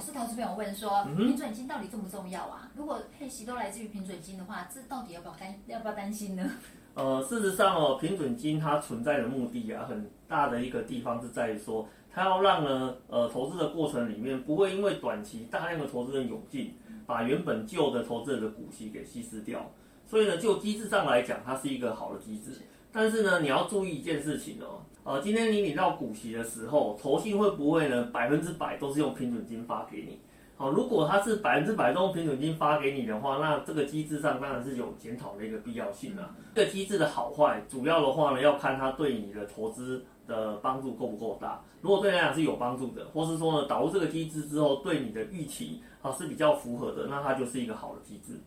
是投资朋友问说，嗯、平准金到底重不重要啊？如果配息都来自于平准金的话，这到底要不要担要不要担心呢？呃，事实上哦，平准金它存在的目的啊，很大的一个地方是在于说，它要让呢，呃，投资的过程里面不会因为短期大量的投资人涌进，把原本旧的投资人的股息给稀释掉。所以呢，就机制上来讲，它是一个好的机制。但是呢，你要注意一件事情哦，呃，今天你领到股息的时候，投信会不会呢百分之百都是用平准金发给你？好，如果它是百分之百都用平准金发给你的话，那这个机制上当然是有检讨的一个必要性啊。这个机制的好坏，主要的话呢，要看它对你的投资的帮助够不够大。如果对你来讲是有帮助的，或是说呢导入这个机制之后对你的预期啊是比较符合的，那它就是一个好的机制。